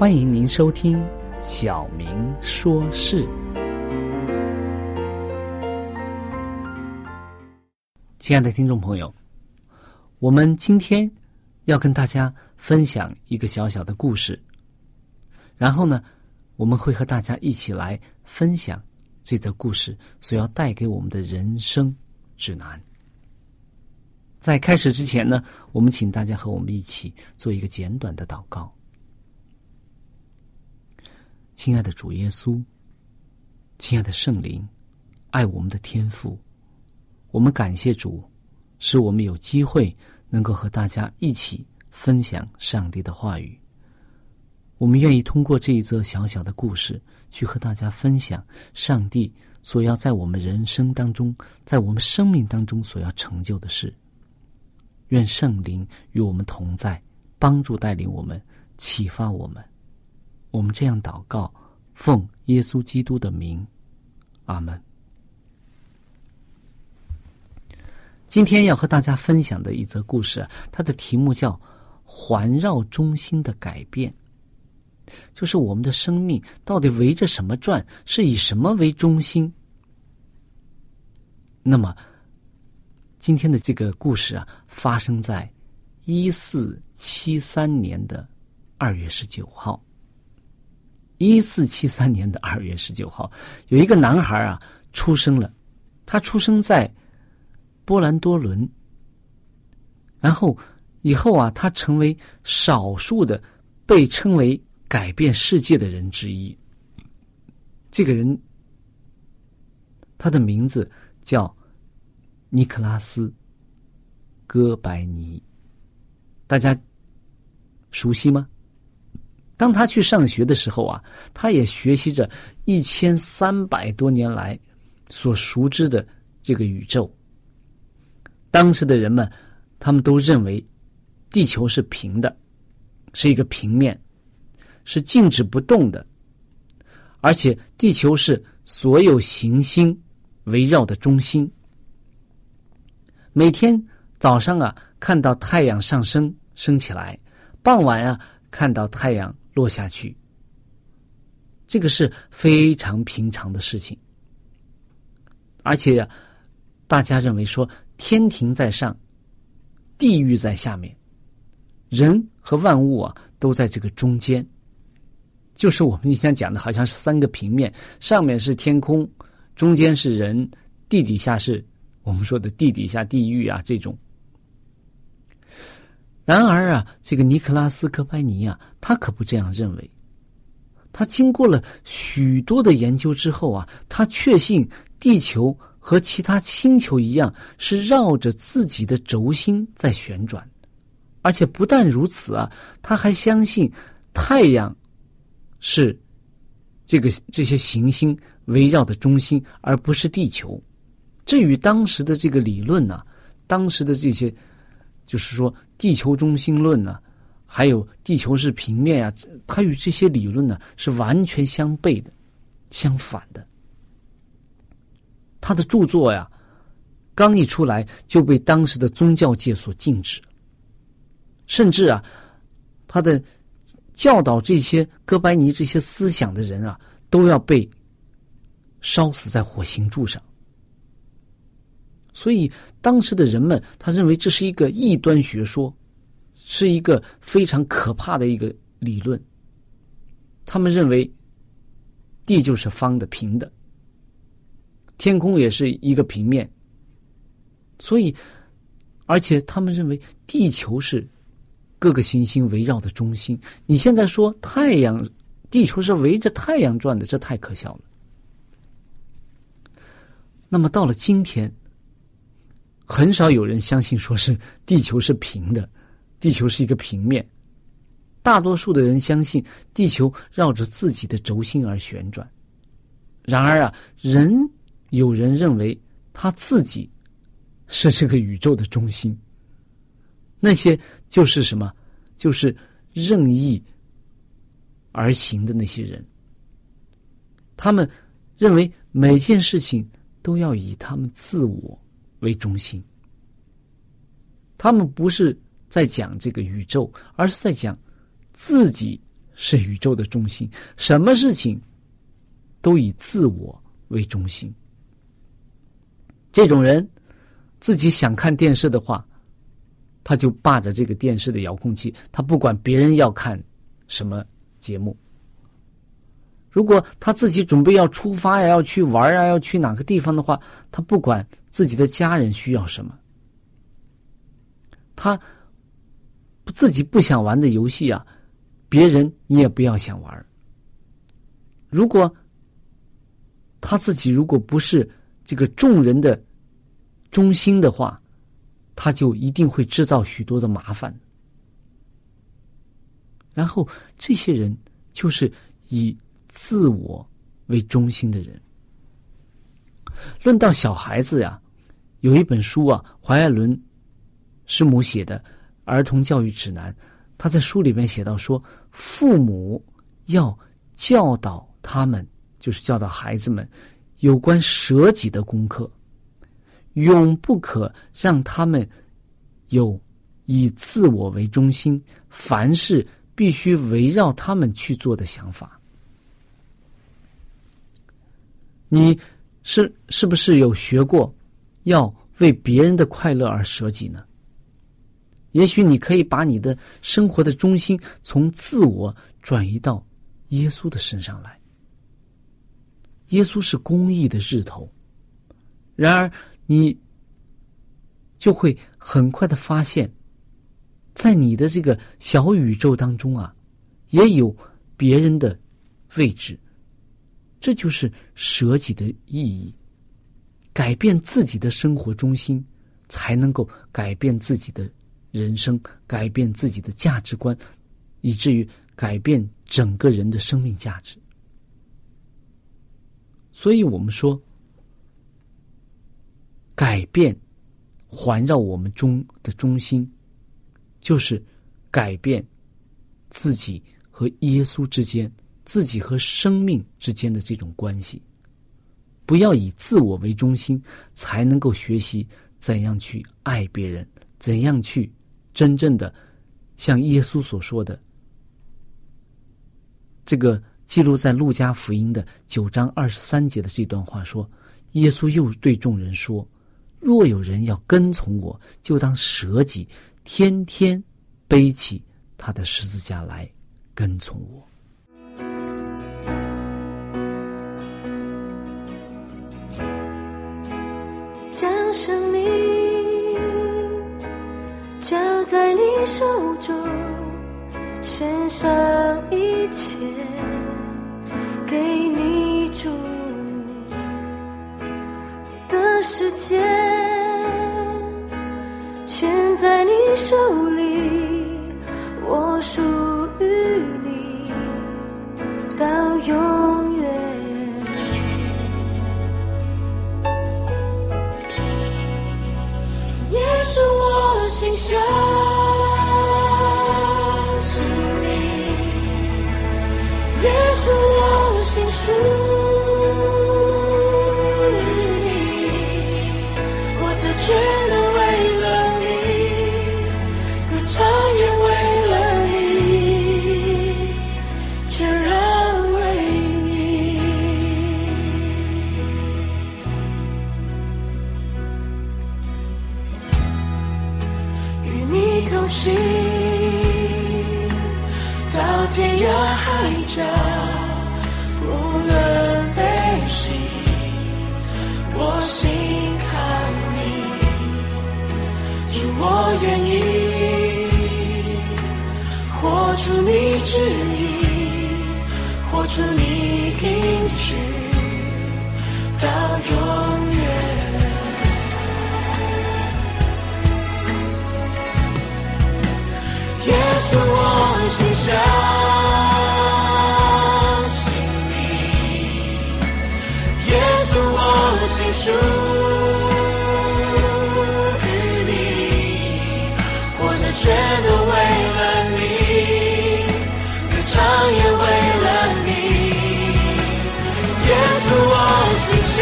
欢迎您收听《小明说事》。亲爱的听众朋友，我们今天要跟大家分享一个小小的故事，然后呢，我们会和大家一起来分享这则故事所要带给我们的人生指南。在开始之前呢，我们请大家和我们一起做一个简短的祷告。亲爱的主耶稣，亲爱的圣灵，爱我们的天赋，我们感谢主，使我们有机会能够和大家一起分享上帝的话语。我们愿意通过这一则小小的故事，去和大家分享上帝所要在我们人生当中，在我们生命当中所要成就的事。愿圣灵与我们同在，帮助带领我们，启发我们。我们这样祷告，奉耶稣基督的名，阿门。今天要和大家分享的一则故事，它的题目叫《环绕中心的改变》，就是我们的生命到底围着什么转，是以什么为中心？那么，今天的这个故事啊，发生在一四七三年的二月十九号。一四七三年的二月十九号，有一个男孩啊出生了，他出生在波兰多伦，然后以后啊，他成为少数的被称为改变世界的人之一。这个人，他的名字叫尼克拉斯·哥白尼，大家熟悉吗？当他去上学的时候啊，他也学习着一千三百多年来所熟知的这个宇宙。当时的人们，他们都认为地球是平的，是一个平面，是静止不动的，而且地球是所有行星围绕的中心。每天早上啊，看到太阳上升升起来，傍晚啊，看到太阳。落下去，这个是非常平常的事情，而且，大家认为说天庭在上，地狱在下面，人和万物啊都在这个中间，就是我们以前讲的，好像是三个平面，上面是天空，中间是人，地底下是我们说的地底下地狱啊这种然而啊，这个尼克拉斯·哥白尼啊，他可不这样认为。他经过了许多的研究之后啊，他确信地球和其他星球一样，是绕着自己的轴心在旋转。而且不但如此啊，他还相信太阳是这个这些行星围绕的中心，而不是地球。这与当时的这个理论呢，当时的这些就是说地球中心论呢。还有地球是平面啊，它与这些理论呢是完全相悖的、相反的。他的著作呀，刚一出来就被当时的宗教界所禁止，甚至啊，他的教导这些哥白尼这些思想的人啊，都要被烧死在火刑柱上。所以当时的人们，他认为这是一个异端学说。是一个非常可怕的一个理论。他们认为，地就是方的、平的，天空也是一个平面。所以，而且他们认为地球是各个行星围绕的中心。你现在说太阳、地球是围着太阳转的，这太可笑了。那么到了今天，很少有人相信说是地球是平的。地球是一个平面，大多数的人相信地球绕着自己的轴心而旋转。然而啊，人有人认为他自己是这个宇宙的中心。那些就是什么？就是任意而行的那些人。他们认为每件事情都要以他们自我为中心。他们不是。在讲这个宇宙，而是在讲自己是宇宙的中心，什么事情都以自我为中心。这种人自己想看电视的话，他就霸着这个电视的遥控器，他不管别人要看什么节目。如果他自己准备要出发呀，要去玩啊，要去哪个地方的话，他不管自己的家人需要什么，他。自己不想玩的游戏啊，别人你也不要想玩。如果他自己如果不是这个众人的中心的话，他就一定会制造许多的麻烦。然后这些人就是以自我为中心的人。论到小孩子呀，有一本书啊，怀爱伦师母写的。儿童教育指南，他在书里面写到说，父母要教导他们，就是教导孩子们有关舍己的功课，永不可让他们有以自我为中心，凡事必须围绕他们去做的想法。你是是不是有学过要为别人的快乐而舍己呢？也许你可以把你的生活的中心从自我转移到耶稣的身上来。耶稣是公义的日头，然而你就会很快的发现，在你的这个小宇宙当中啊，也有别人的位置。这就是舍己的意义，改变自己的生活中心，才能够改变自己的。人生改变自己的价值观，以至于改变整个人的生命价值。所以我们说，改变环绕我们中的中心，就是改变自己和耶稣之间、自己和生命之间的这种关系。不要以自我为中心，才能够学习怎样去爱别人，怎样去。真正的，像耶稣所说的，这个记录在路加福音的九章二十三节的这段话说：“耶稣又对众人说，若有人要跟从我，就当舍己，天天背起他的十字架来跟从我。”将生命。交在你手中，献上一切给你主的世界，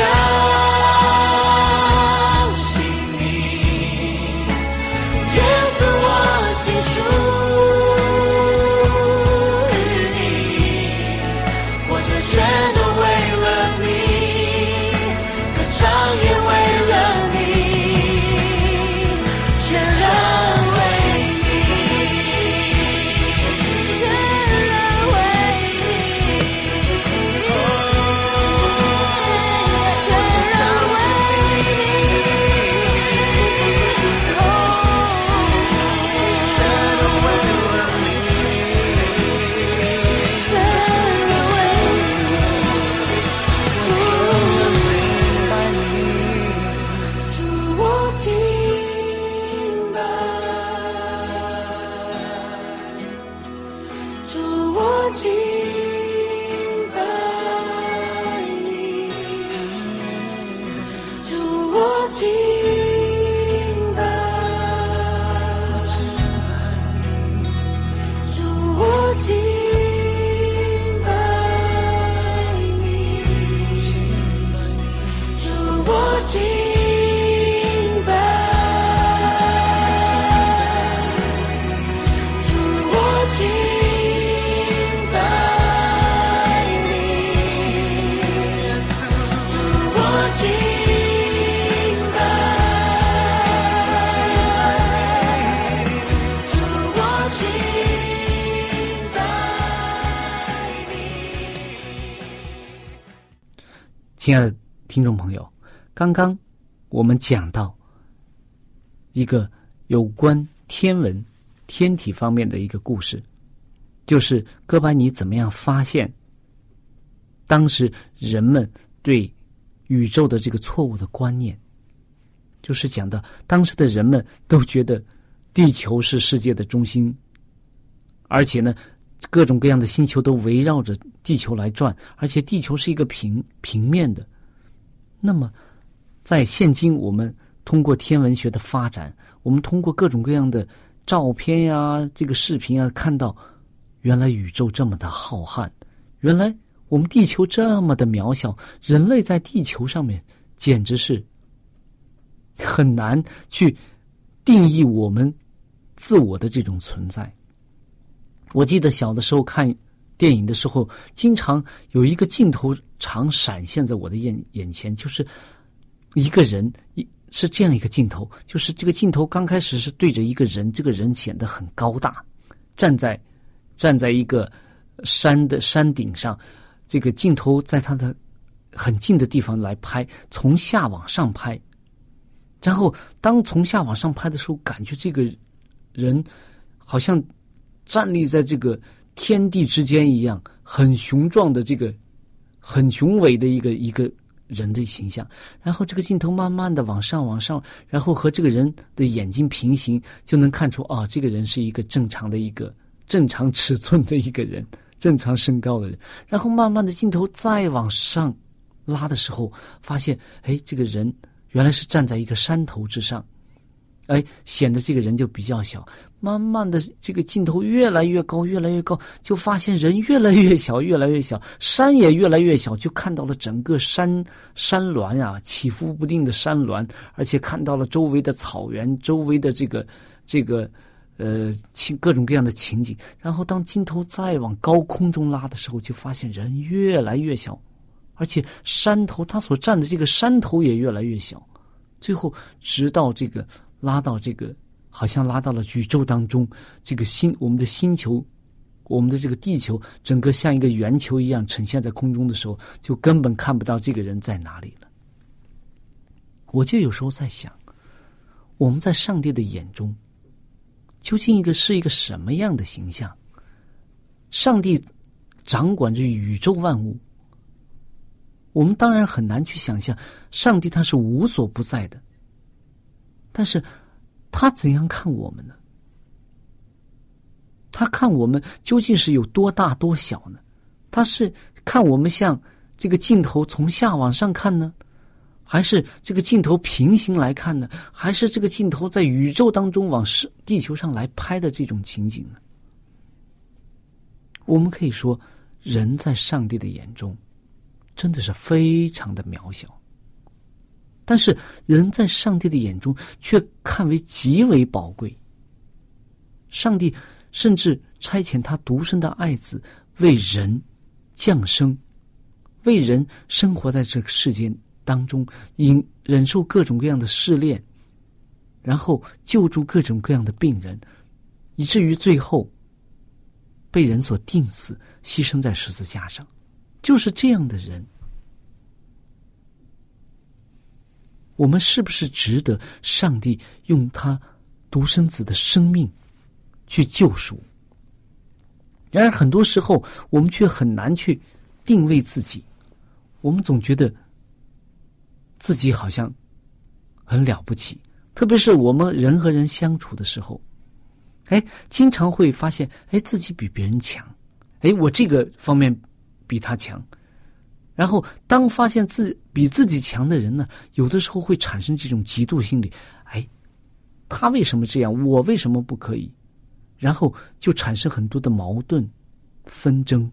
我亲爱的听众朋友，刚刚我们讲到一个有关天文、天体方面的一个故事，就是哥白尼怎么样发现当时人们对宇宙的这个错误的观念，就是讲到当时的人们都觉得地球是世界的中心，而且呢，各种各样的星球都围绕着地球来转，而且地球是一个平平面的。那么，在现今我们通过天文学的发展，我们通过各种各样的照片呀、这个视频啊，看到原来宇宙这么的浩瀚，原来我们地球这么的渺小，人类在地球上面简直是很难去定义我们自我的这种存在。我记得小的时候看电影的时候，经常有一个镜头常闪现在我的眼眼前，就是一个人一是这样一个镜头，就是这个镜头刚开始是对着一个人，这个人显得很高大，站在站在一个山的山顶上，这个镜头在他的很近的地方来拍，从下往上拍，然后当从下往上拍的时候，感觉这个人好像站立在这个天地之间一样，很雄壮的这个很雄伟的一个一个人的形象。然后这个镜头慢慢的往上往上，然后和这个人的眼睛平行，就能看出啊，这个人是一个正常的一个正常尺寸的一个人，正常身高的人。然后慢慢的镜头再往上拉的时候，发现哎，这个人原来是站在一个山头之上。哎，显得这个人就比较小。慢慢的，这个镜头越来越高，越来越高，就发现人越来越小，越来越小，山也越来越小，就看到了整个山山峦呀，起伏不定的山峦，而且看到了周围的草原，周围的这个这个呃情各种各样的情景。然后，当镜头再往高空中拉的时候，就发现人越来越小，而且山头他所站的这个山头也越来越小，最后直到这个。拉到这个，好像拉到了宇宙当中，这个星，我们的星球，我们的这个地球，整个像一个圆球一样呈现在空中的时候，就根本看不到这个人在哪里了。我就有时候在想，我们在上帝的眼中，究竟一个是一个什么样的形象？上帝掌管着宇宙万物，我们当然很难去想象，上帝他是无所不在的。但是，他怎样看我们呢？他看我们究竟是有多大多小呢？他是看我们像这个镜头从下往上看呢，还是这个镜头平行来看呢？还是这个镜头在宇宙当中往是地球上来拍的这种情景呢？我们可以说，人在上帝的眼中，真的是非常的渺小。但是，人在上帝的眼中却看为极为宝贵。上帝甚至差遣他独生的爱子为人降生，为人生活在这个世间当中，因忍受各种各样的试炼，然后救助各种各样的病人，以至于最后被人所钉死，牺牲在十字架上。就是这样的人。我们是不是值得上帝用他独生子的生命去救赎？然而，很多时候我们却很难去定位自己。我们总觉得自己好像很了不起，特别是我们人和人相处的时候，哎，经常会发现，哎，自己比别人强，哎，我这个方面比他强。然后，当发现自比自己强的人呢，有的时候会产生这种嫉妒心理。哎，他为什么这样？我为什么不可以？然后就产生很多的矛盾、纷争，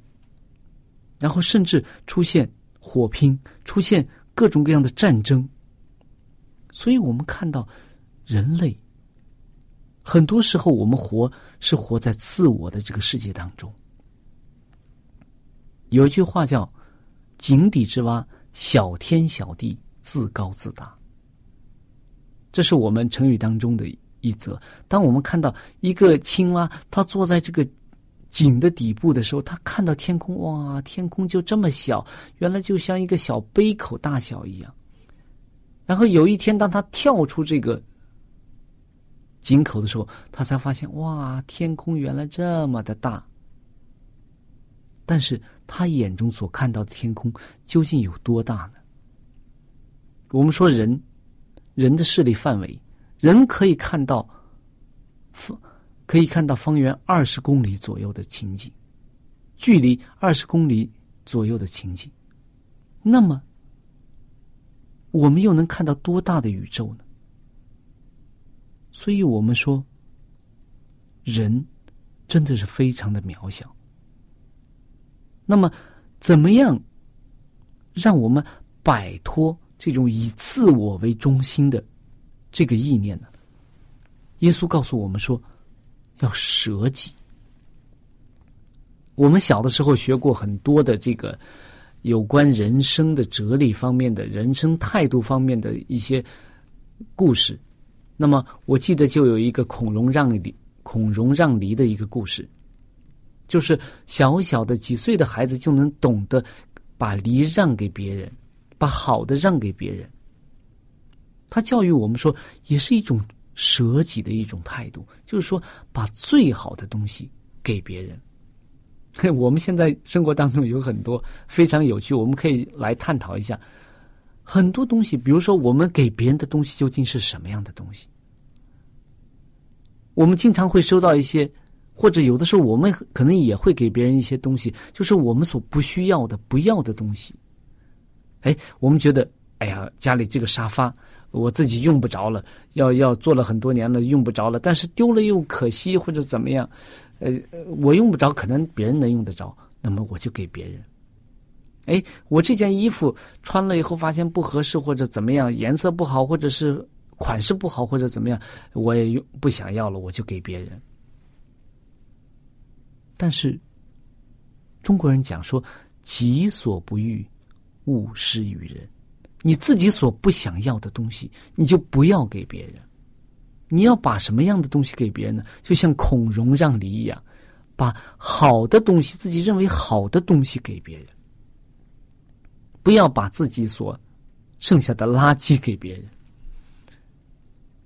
然后甚至出现火拼，出现各种各样的战争。所以我们看到，人类很多时候我们活是活在自我的这个世界当中。有一句话叫。井底之蛙，小天小地，自高自大。这是我们成语当中的一则。当我们看到一个青蛙，它坐在这个井的底部的时候，它看到天空，哇，天空就这么小，原来就像一个小杯口大小一样。然后有一天，当他跳出这个井口的时候，他才发现，哇，天空原来这么的大。但是他眼中所看到的天空究竟有多大呢？我们说人，人的视力范围，人可以看到方，可以看到方圆二十公里左右的情景，距离二十公里左右的情景。那么，我们又能看到多大的宇宙呢？所以我们说，人真的是非常的渺小。那么，怎么样让我们摆脱这种以自我为中心的这个意念呢？耶稣告诉我们说，要舍己。我们小的时候学过很多的这个有关人生的哲理方面的人生态度方面的一些故事。那么，我记得就有一个孔融让梨、孔融让梨的一个故事。就是小小的几岁的孩子就能懂得把梨让给别人，把好的让给别人。他教育我们说，也是一种舍己的一种态度，就是说把最好的东西给别人。我们现在生活当中有很多非常有趣，我们可以来探讨一下很多东西。比如说，我们给别人的东西究竟是什么样的东西？我们经常会收到一些，或者有的时候我们可能也会给别人一些东西，就是我们所不需要的、不要的东西。哎，我们觉得，哎呀，家里这个沙发。我自己用不着了，要要做了很多年了，用不着了。但是丢了又可惜，或者怎么样？呃，我用不着，可能别人能用得着，那么我就给别人。哎，我这件衣服穿了以后发现不合适，或者怎么样，颜色不好，或者是款式不好，或者怎么样，我也用不想要了，我就给别人。但是中国人讲说：“己所不欲，勿施于人。”你自己所不想要的东西，你就不要给别人。你要把什么样的东西给别人呢？就像孔融让梨一样，把好的东西，自己认为好的东西给别人，不要把自己所剩下的垃圾给别人。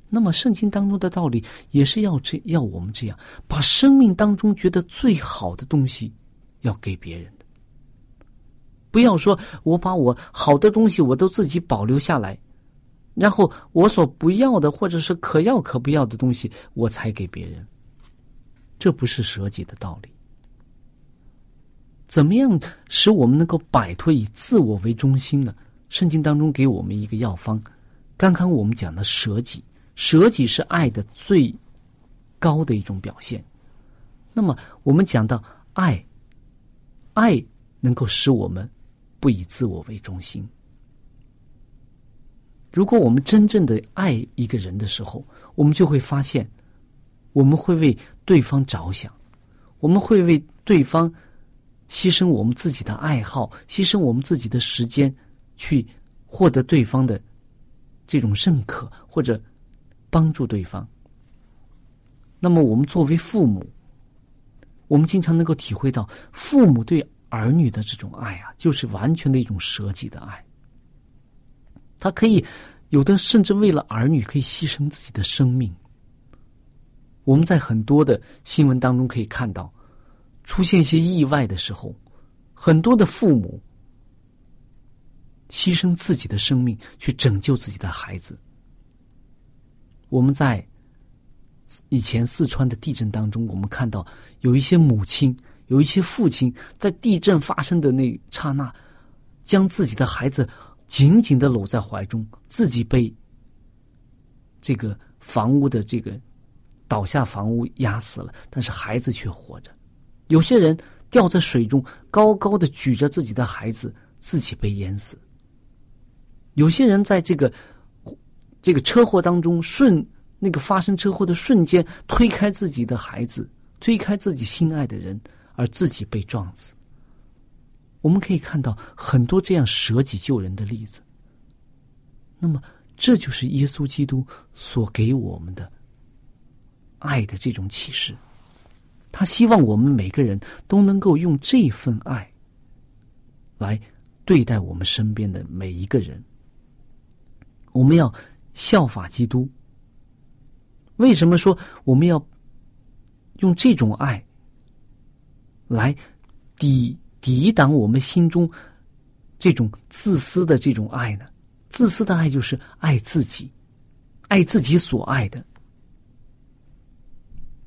那么，圣经当中的道理也是要这要我们这样，把生命当中觉得最好的东西要给别人的。不要说，我把我好的东西我都自己保留下来，然后我所不要的或者是可要可不要的东西，我才给别人。这不是舍己的道理。怎么样使我们能够摆脱以自我为中心呢？圣经当中给我们一个药方。刚刚我们讲的舍己，舍己是爱的最高的一种表现。那么我们讲到爱，爱能够使我们。不以自我为中心。如果我们真正的爱一个人的时候，我们就会发现，我们会为对方着想，我们会为对方牺牲我们自己的爱好，牺牲我们自己的时间，去获得对方的这种认可，或者帮助对方。那么，我们作为父母，我们经常能够体会到父母对。儿女的这种爱啊，就是完全的一种舍己的爱。他可以有的甚至为了儿女可以牺牲自己的生命。我们在很多的新闻当中可以看到，出现一些意外的时候，很多的父母牺牲自己的生命去拯救自己的孩子。我们在以前四川的地震当中，我们看到有一些母亲。有一些父亲在地震发生的那刹那，将自己的孩子紧紧的搂在怀中，自己被这个房屋的这个倒下房屋压死了，但是孩子却活着。有些人掉在水中，高高的举着自己的孩子，自己被淹死。有些人在这个这个车祸当中，瞬那个发生车祸的瞬间，推开自己的孩子，推开自己心爱的人。而自己被撞死，我们可以看到很多这样舍己救人的例子。那么，这就是耶稣基督所给我们的爱的这种启示。他希望我们每个人都能够用这份爱来对待我们身边的每一个人。我们要效法基督。为什么说我们要用这种爱？来抵抵挡我们心中这种自私的这种爱呢？自私的爱就是爱自己，爱自己所爱的。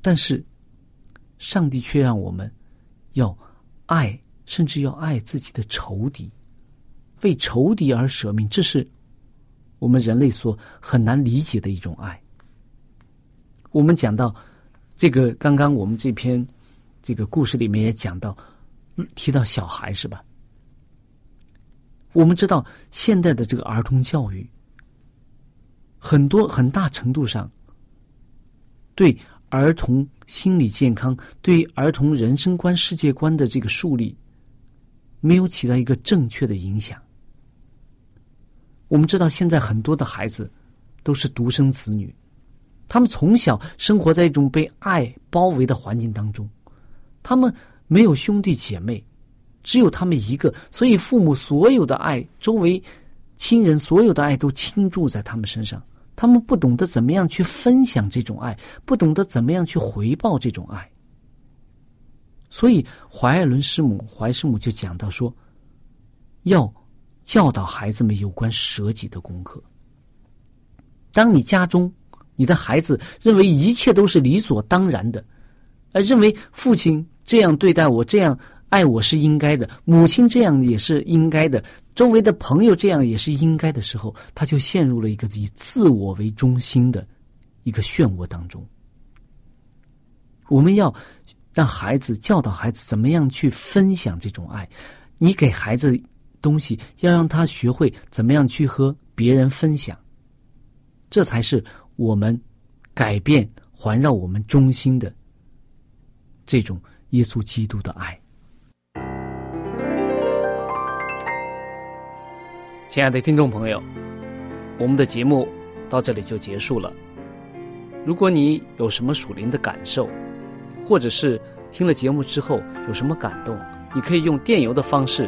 但是，上帝却让我们要爱，甚至要爱自己的仇敌，为仇敌而舍命。这是我们人类所很难理解的一种爱。我们讲到这个，刚刚我们这篇。这个故事里面也讲到，提到小孩是吧？我们知道现在的这个儿童教育，很多很大程度上对儿童心理健康、对儿童人生观、世界观的这个树立，没有起到一个正确的影响。我们知道现在很多的孩子都是独生子女，他们从小生活在一种被爱包围的环境当中。他们没有兄弟姐妹，只有他们一个，所以父母所有的爱，周围亲人所有的爱都倾注在他们身上。他们不懂得怎么样去分享这种爱，不懂得怎么样去回报这种爱。所以怀爱伦师母、怀师母就讲到说，要教导孩子们有关舍己的功课。当你家中你的孩子认为一切都是理所当然的，呃，认为父亲这样对待我，这样爱我是应该的，母亲这样也是应该的，周围的朋友这样也是应该的时候，他就陷入了一个以自我为中心的一个漩涡当中。我们要。让孩子教导孩子怎么样去分享这种爱，你给孩子东西，要让他学会怎么样去和别人分享，这才是我们改变环绕我们中心的这种耶稣基督的爱。亲爱的听众朋友，我们的节目到这里就结束了。如果你有什么属灵的感受，或者是听了节目之后有什么感动，你可以用电邮的方式